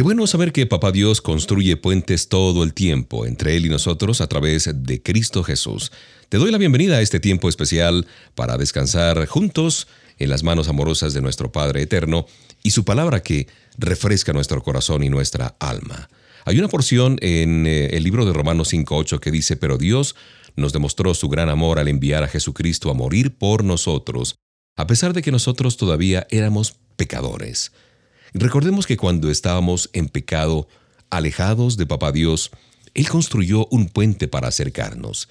Qué bueno saber que Papá Dios construye puentes todo el tiempo entre Él y nosotros a través de Cristo Jesús. Te doy la bienvenida a este tiempo especial para descansar juntos en las manos amorosas de nuestro Padre Eterno y su palabra que refresca nuestro corazón y nuestra alma. Hay una porción en eh, el libro de Romanos 5.8 que dice, pero Dios nos demostró su gran amor al enviar a Jesucristo a morir por nosotros, a pesar de que nosotros todavía éramos pecadores. Recordemos que cuando estábamos en pecado, alejados de Papá Dios, Él construyó un puente para acercarnos.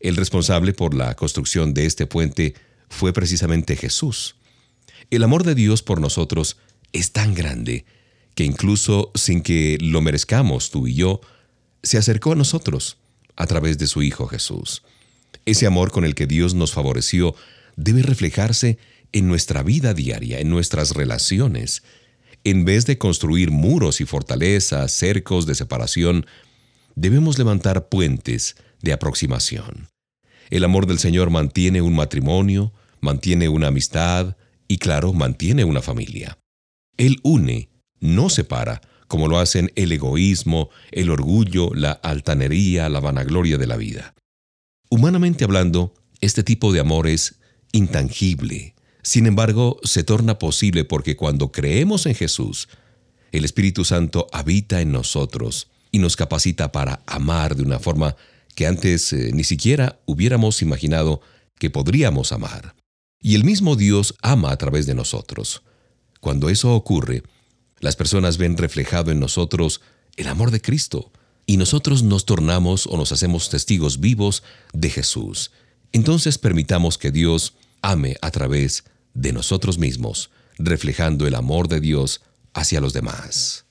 El responsable por la construcción de este puente fue precisamente Jesús. El amor de Dios por nosotros es tan grande que incluso sin que lo merezcamos tú y yo, se acercó a nosotros a través de su Hijo Jesús. Ese amor con el que Dios nos favoreció debe reflejarse en nuestra vida diaria, en nuestras relaciones. En vez de construir muros y fortalezas, cercos de separación, debemos levantar puentes de aproximación. El amor del Señor mantiene un matrimonio, mantiene una amistad y claro, mantiene una familia. Él une, no separa, como lo hacen el egoísmo, el orgullo, la altanería, la vanagloria de la vida. Humanamente hablando, este tipo de amor es intangible. Sin embargo, se torna posible porque cuando creemos en Jesús, el Espíritu Santo habita en nosotros y nos capacita para amar de una forma que antes eh, ni siquiera hubiéramos imaginado que podríamos amar. Y el mismo Dios ama a través de nosotros. Cuando eso ocurre, las personas ven reflejado en nosotros el amor de Cristo y nosotros nos tornamos o nos hacemos testigos vivos de Jesús. Entonces permitamos que Dios ame a través de nosotros mismos, reflejando el amor de Dios hacia los demás.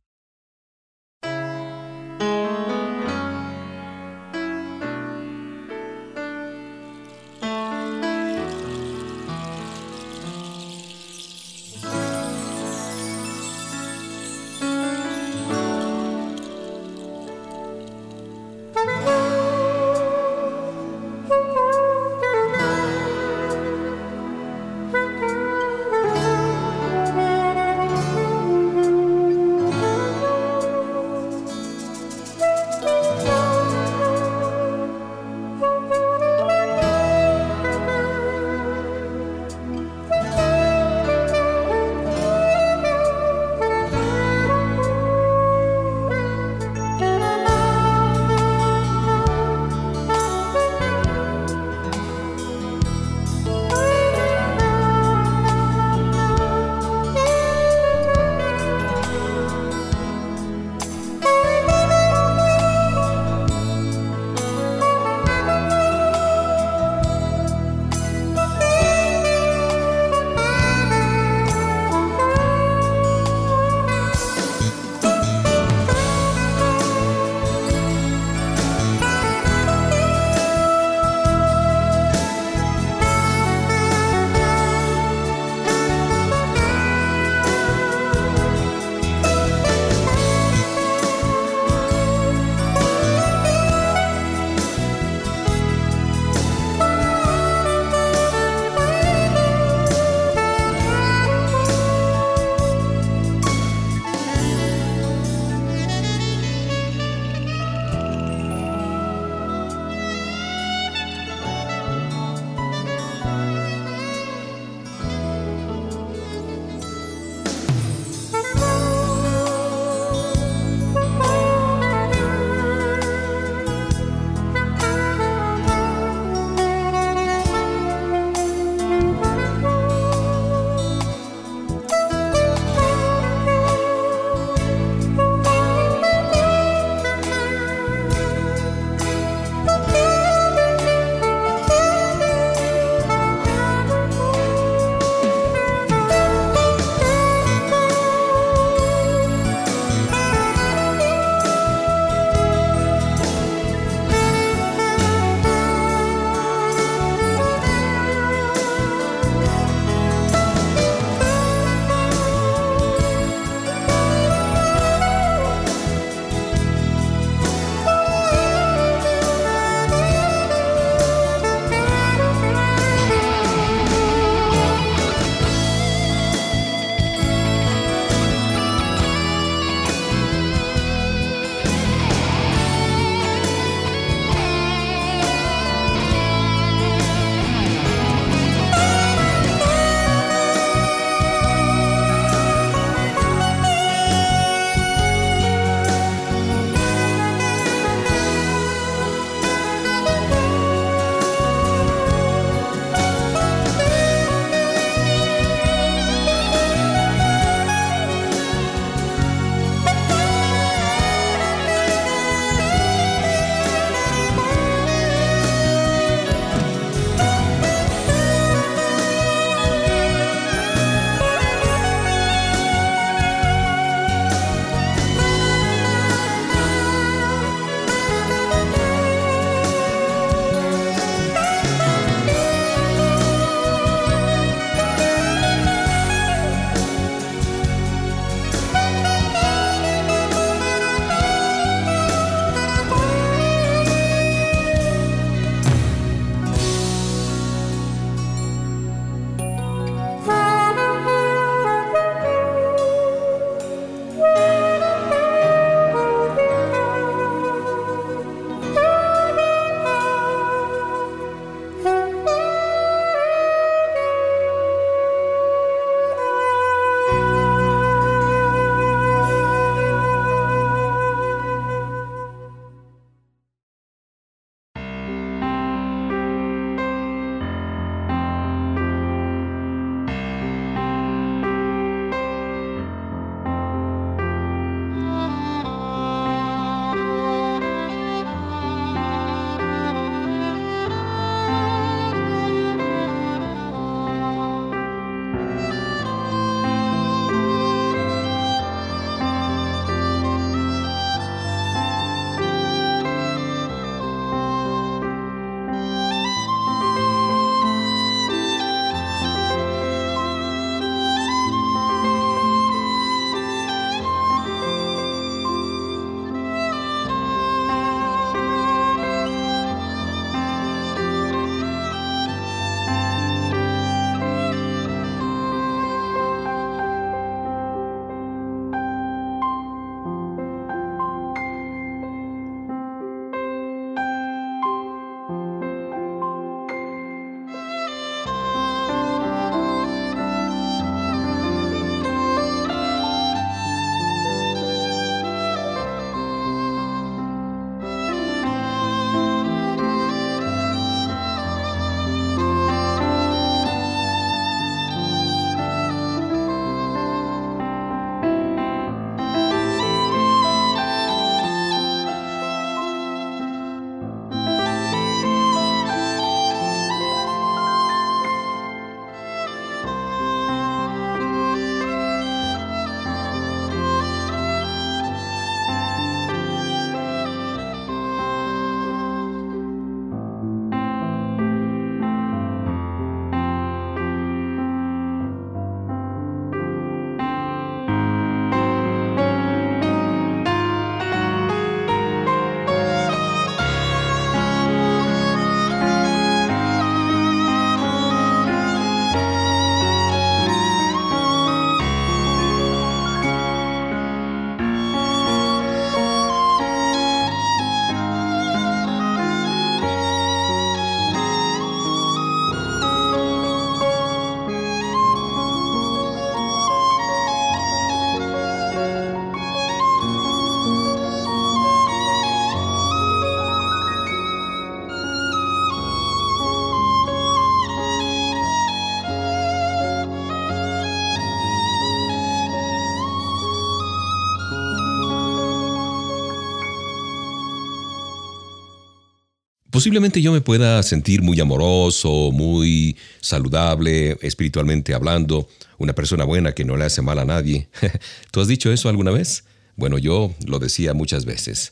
Posiblemente yo me pueda sentir muy amoroso, muy saludable, espiritualmente hablando, una persona buena que no le hace mal a nadie. ¿Tú has dicho eso alguna vez? Bueno, yo lo decía muchas veces,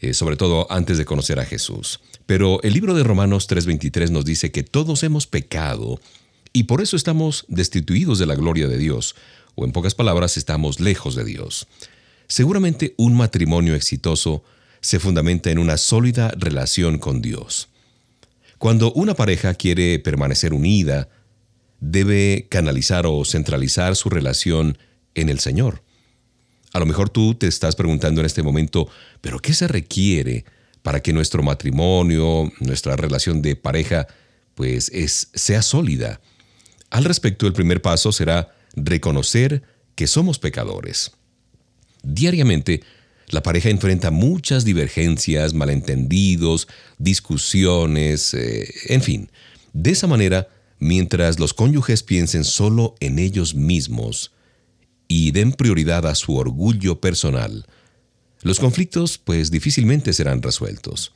eh, sobre todo antes de conocer a Jesús. Pero el libro de Romanos 3:23 nos dice que todos hemos pecado y por eso estamos destituidos de la gloria de Dios, o en pocas palabras, estamos lejos de Dios. Seguramente un matrimonio exitoso se fundamenta en una sólida relación con Dios. Cuando una pareja quiere permanecer unida, debe canalizar o centralizar su relación en el Señor. A lo mejor tú te estás preguntando en este momento, ¿pero qué se requiere para que nuestro matrimonio, nuestra relación de pareja, pues es, sea sólida? Al respecto, el primer paso será reconocer que somos pecadores. Diariamente, la pareja enfrenta muchas divergencias, malentendidos, discusiones, eh, en fin. De esa manera, mientras los cónyuges piensen solo en ellos mismos y den prioridad a su orgullo personal, los conflictos pues difícilmente serán resueltos.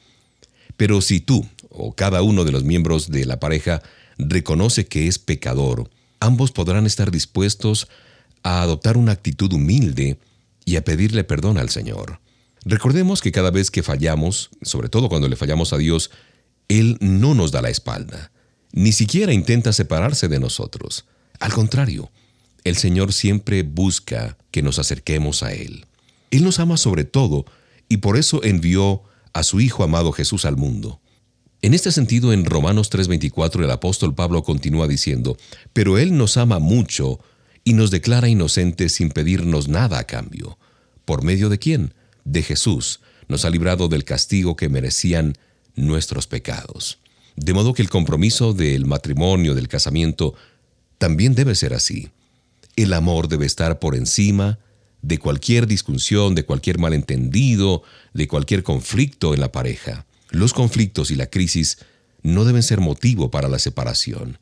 Pero si tú o cada uno de los miembros de la pareja reconoce que es pecador, ambos podrán estar dispuestos a adoptar una actitud humilde y a pedirle perdón al Señor. Recordemos que cada vez que fallamos, sobre todo cuando le fallamos a Dios, Él no nos da la espalda, ni siquiera intenta separarse de nosotros. Al contrario, el Señor siempre busca que nos acerquemos a Él. Él nos ama sobre todo y por eso envió a su Hijo amado Jesús al mundo. En este sentido, en Romanos 3:24 el apóstol Pablo continúa diciendo, pero Él nos ama mucho y nos declara inocentes sin pedirnos nada a cambio. ¿Por medio de quién? De Jesús. Nos ha librado del castigo que merecían nuestros pecados. De modo que el compromiso del matrimonio, del casamiento, también debe ser así. El amor debe estar por encima de cualquier discusión, de cualquier malentendido, de cualquier conflicto en la pareja. Los conflictos y la crisis no deben ser motivo para la separación,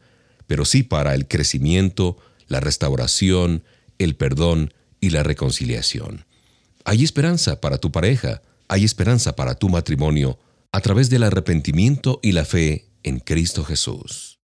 pero sí para el crecimiento, la restauración, el perdón y la reconciliación. Hay esperanza para tu pareja, hay esperanza para tu matrimonio a través del arrepentimiento y la fe en Cristo Jesús.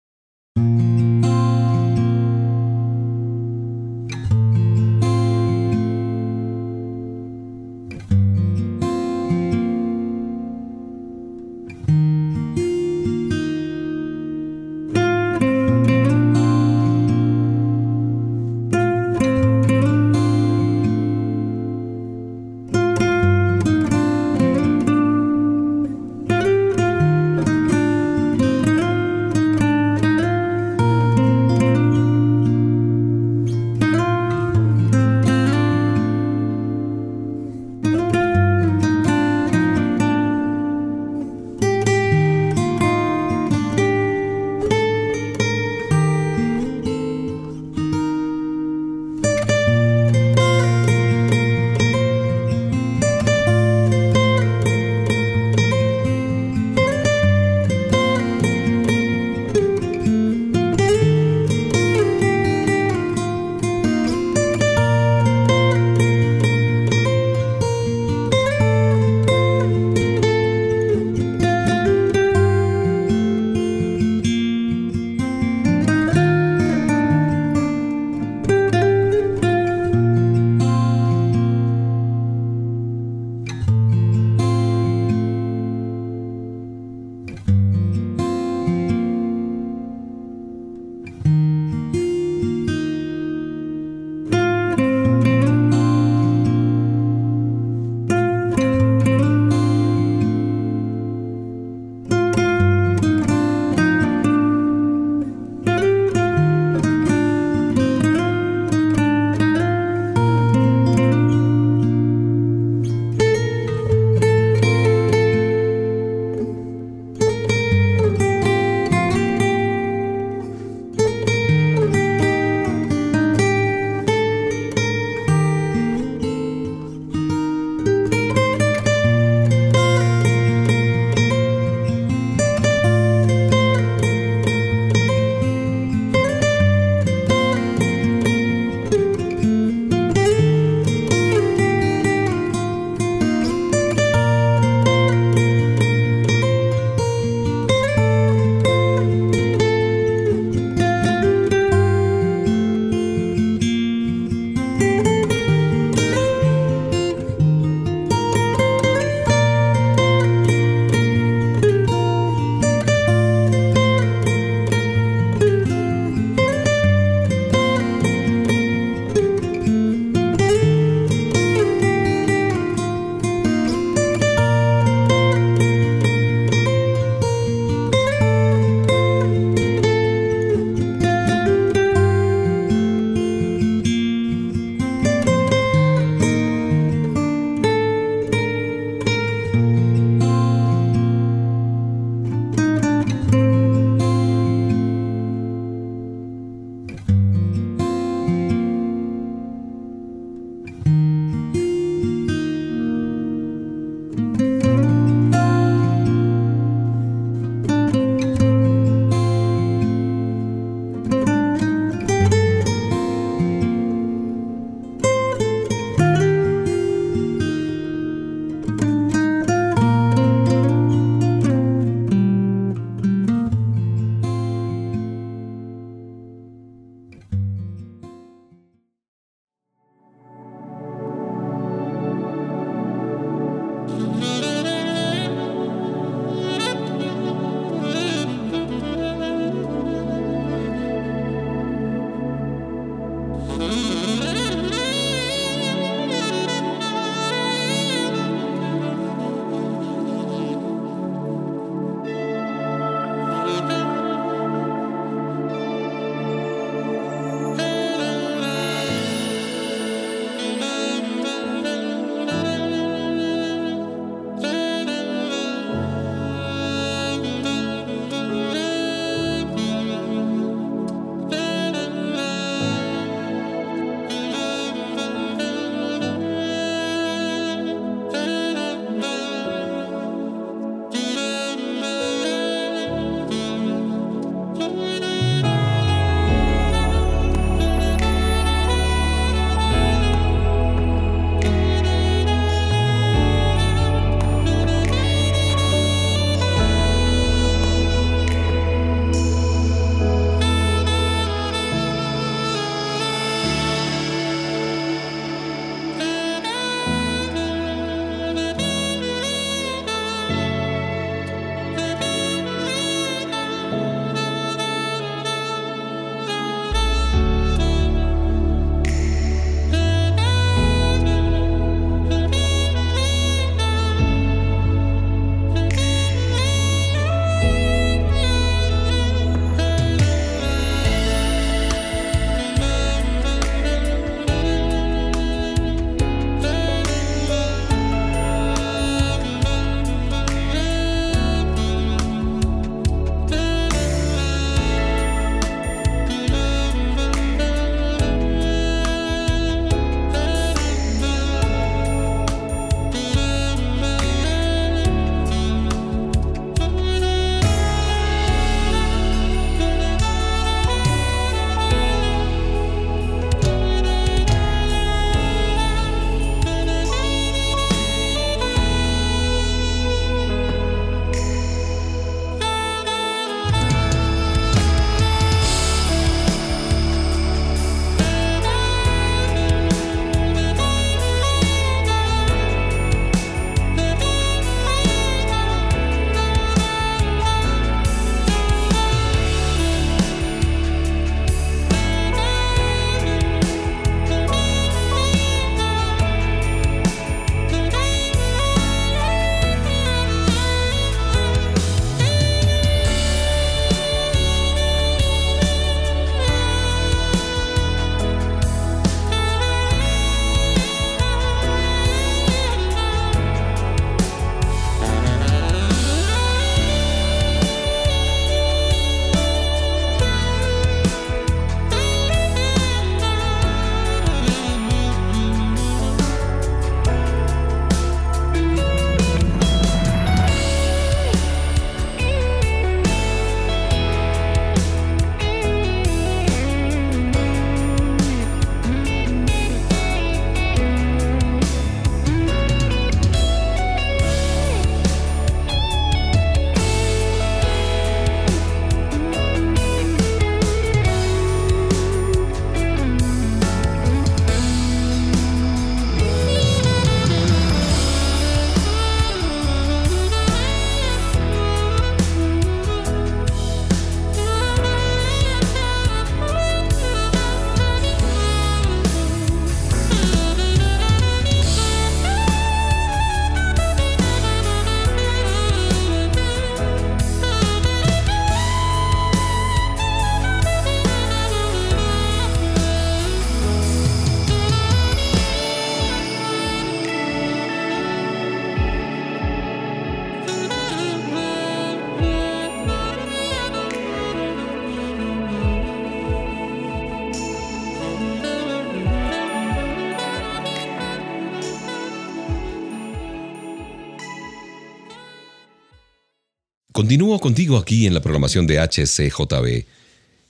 Contigo aquí en la programación de HCJB,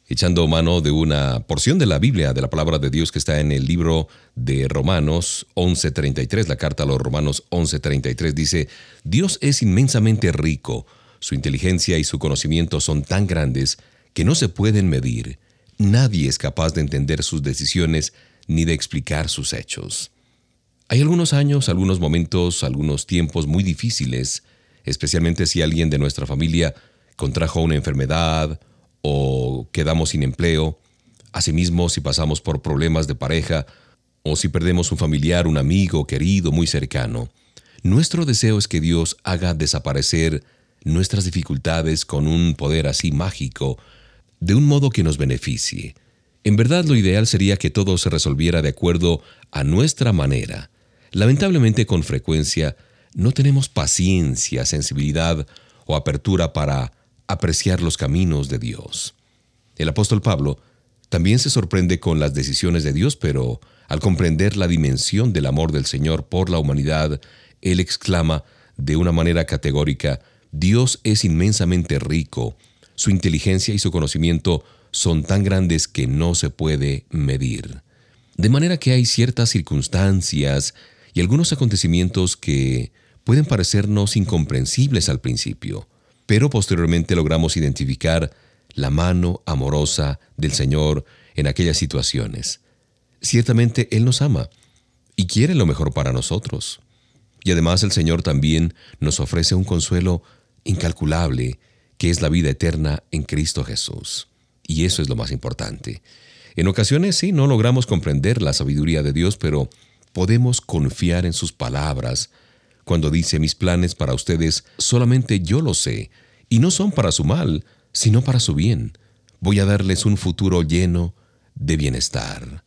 echando mano de una porción de la Biblia, de la palabra de Dios que está en el libro de Romanos 11.33, la carta a los Romanos 11.33 dice, Dios es inmensamente rico, su inteligencia y su conocimiento son tan grandes que no se pueden medir. Nadie es capaz de entender sus decisiones ni de explicar sus hechos. Hay algunos años, algunos momentos, algunos tiempos muy difíciles, especialmente si alguien de nuestra familia contrajo una enfermedad o quedamos sin empleo, asimismo si pasamos por problemas de pareja o si perdemos un familiar, un amigo querido, muy cercano. Nuestro deseo es que Dios haga desaparecer nuestras dificultades con un poder así mágico, de un modo que nos beneficie. En verdad lo ideal sería que todo se resolviera de acuerdo a nuestra manera. Lamentablemente con frecuencia no tenemos paciencia, sensibilidad o apertura para apreciar los caminos de Dios. El apóstol Pablo también se sorprende con las decisiones de Dios, pero al comprender la dimensión del amor del Señor por la humanidad, él exclama de una manera categórica, Dios es inmensamente rico, su inteligencia y su conocimiento son tan grandes que no se puede medir. De manera que hay ciertas circunstancias y algunos acontecimientos que pueden parecernos incomprensibles al principio, pero posteriormente logramos identificar la mano amorosa del Señor en aquellas situaciones. Ciertamente Él nos ama y quiere lo mejor para nosotros. Y además el Señor también nos ofrece un consuelo incalculable, que es la vida eterna en Cristo Jesús. Y eso es lo más importante. En ocasiones sí, no logramos comprender la sabiduría de Dios, pero podemos confiar en sus palabras, cuando dice mis planes para ustedes solamente yo lo sé, y no son para su mal, sino para su bien. Voy a darles un futuro lleno de bienestar.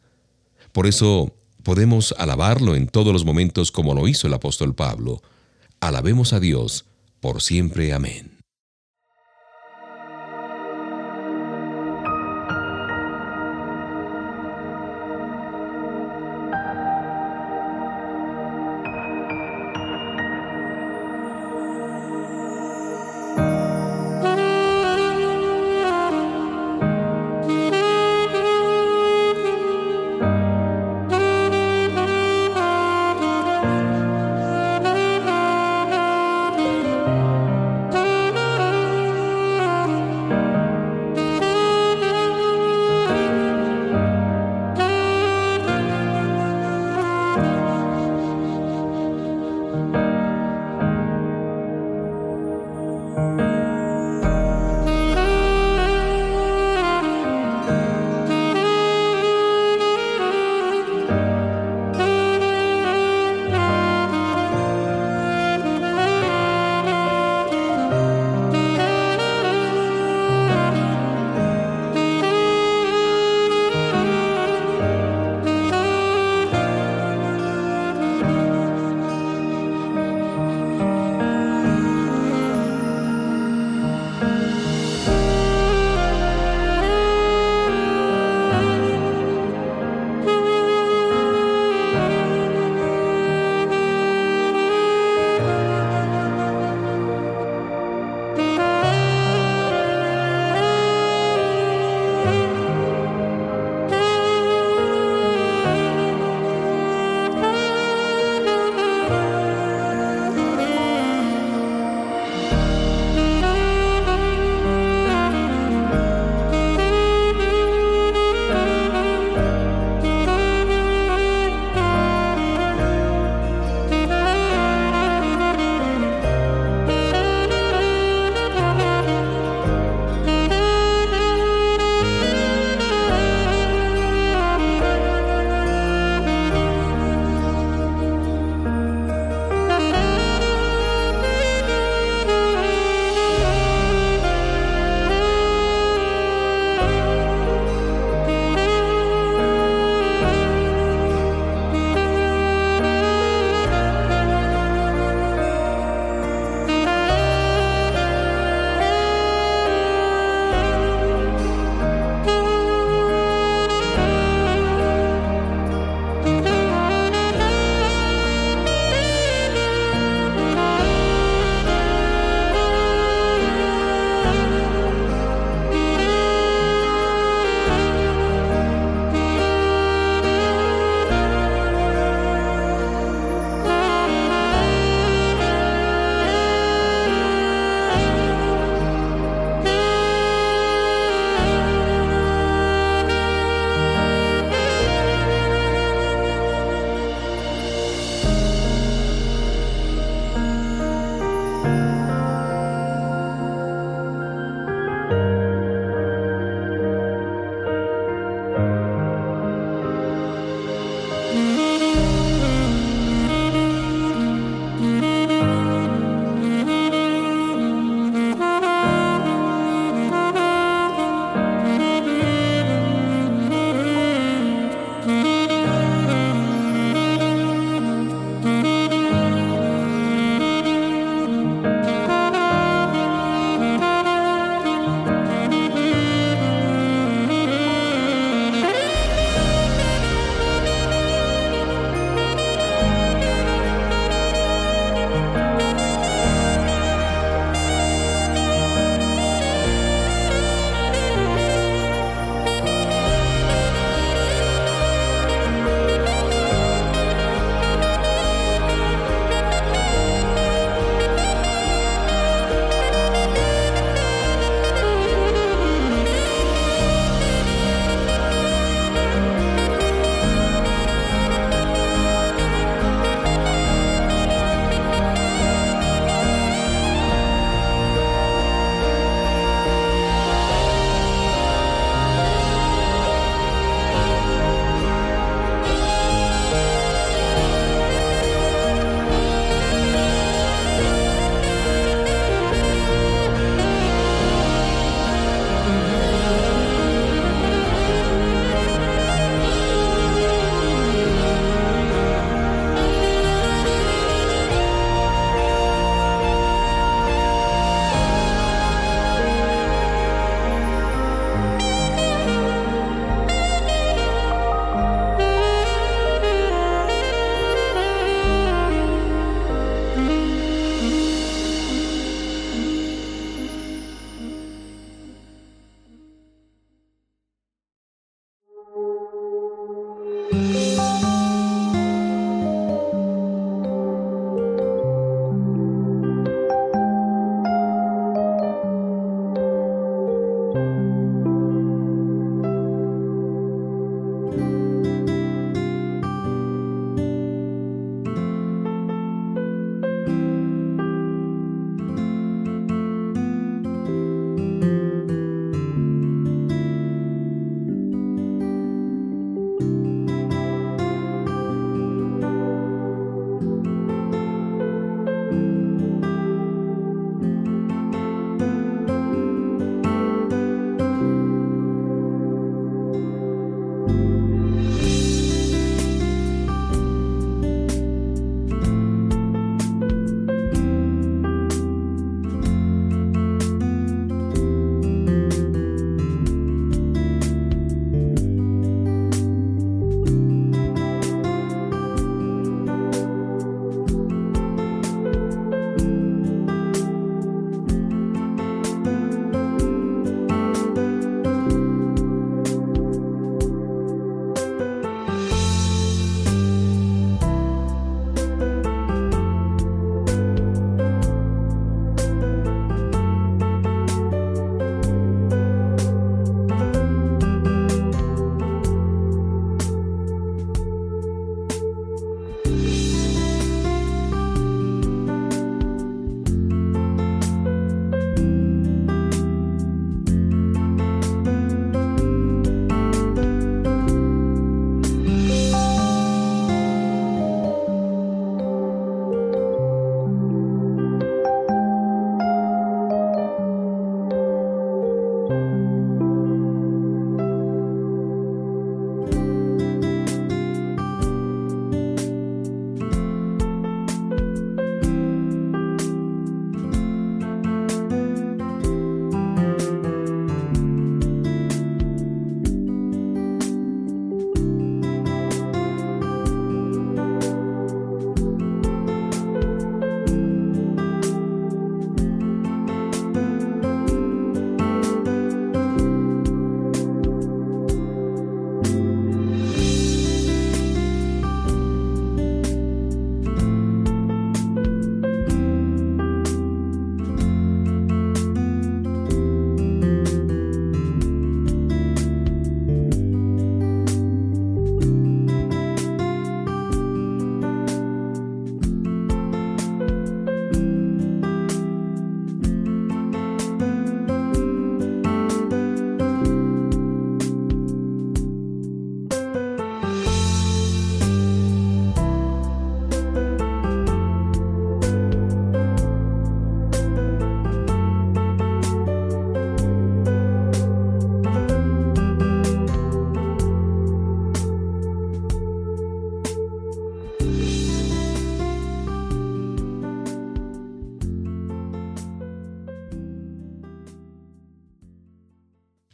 Por eso podemos alabarlo en todos los momentos como lo hizo el apóstol Pablo. Alabemos a Dios por siempre. Amén.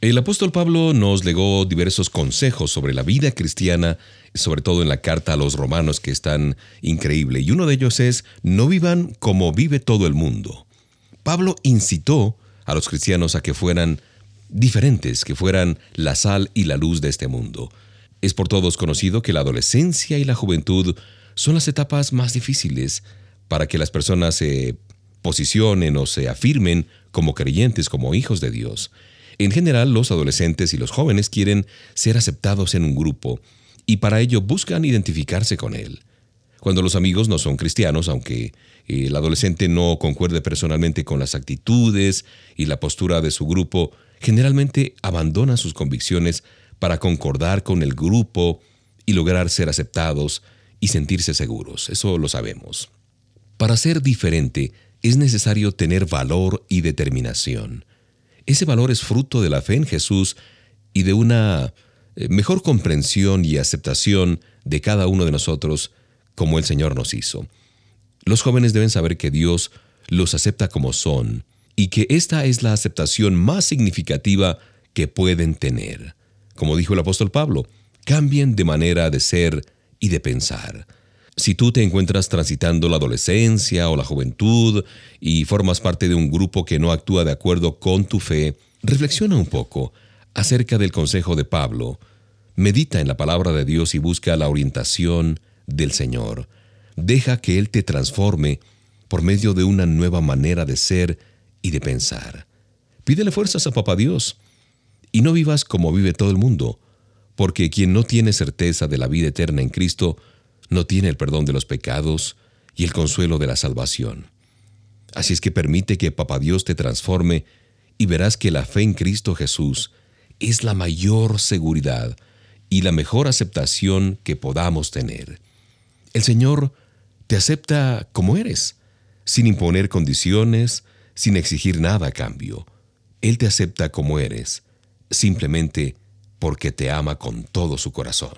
El apóstol Pablo nos legó diversos consejos sobre la vida cristiana, sobre todo en la carta a los romanos que es tan increíble, y uno de ellos es, no vivan como vive todo el mundo. Pablo incitó a los cristianos a que fueran diferentes, que fueran la sal y la luz de este mundo. Es por todos conocido que la adolescencia y la juventud son las etapas más difíciles para que las personas se posicionen o se afirmen como creyentes, como hijos de Dios. En general, los adolescentes y los jóvenes quieren ser aceptados en un grupo y para ello buscan identificarse con él. Cuando los amigos no son cristianos, aunque el adolescente no concuerde personalmente con las actitudes y la postura de su grupo, generalmente abandona sus convicciones para concordar con el grupo y lograr ser aceptados y sentirse seguros. Eso lo sabemos. Para ser diferente es necesario tener valor y determinación. Ese valor es fruto de la fe en Jesús y de una eh, mejor comprensión y aceptación de cada uno de nosotros como el Señor nos hizo. Los jóvenes deben saber que Dios los acepta como son y que esta es la aceptación más significativa que pueden tener. Como dijo el apóstol Pablo, cambien de manera de ser y de pensar. Si tú te encuentras transitando la adolescencia o la juventud y formas parte de un grupo que no actúa de acuerdo con tu fe, reflexiona un poco acerca del consejo de Pablo. Medita en la palabra de Dios y busca la orientación del Señor. Deja que Él te transforme por medio de una nueva manera de ser y de pensar. Pídele fuerzas a Papá Dios y no vivas como vive todo el mundo, porque quien no tiene certeza de la vida eterna en Cristo no tiene el perdón de los pecados y el consuelo de la salvación. Así es que permite que Papá Dios te transforme y verás que la fe en Cristo Jesús es la mayor seguridad y la mejor aceptación que podamos tener. El Señor te acepta como eres, sin imponer condiciones, sin exigir nada a cambio. Él te acepta como eres, simplemente porque te ama con todo su corazón.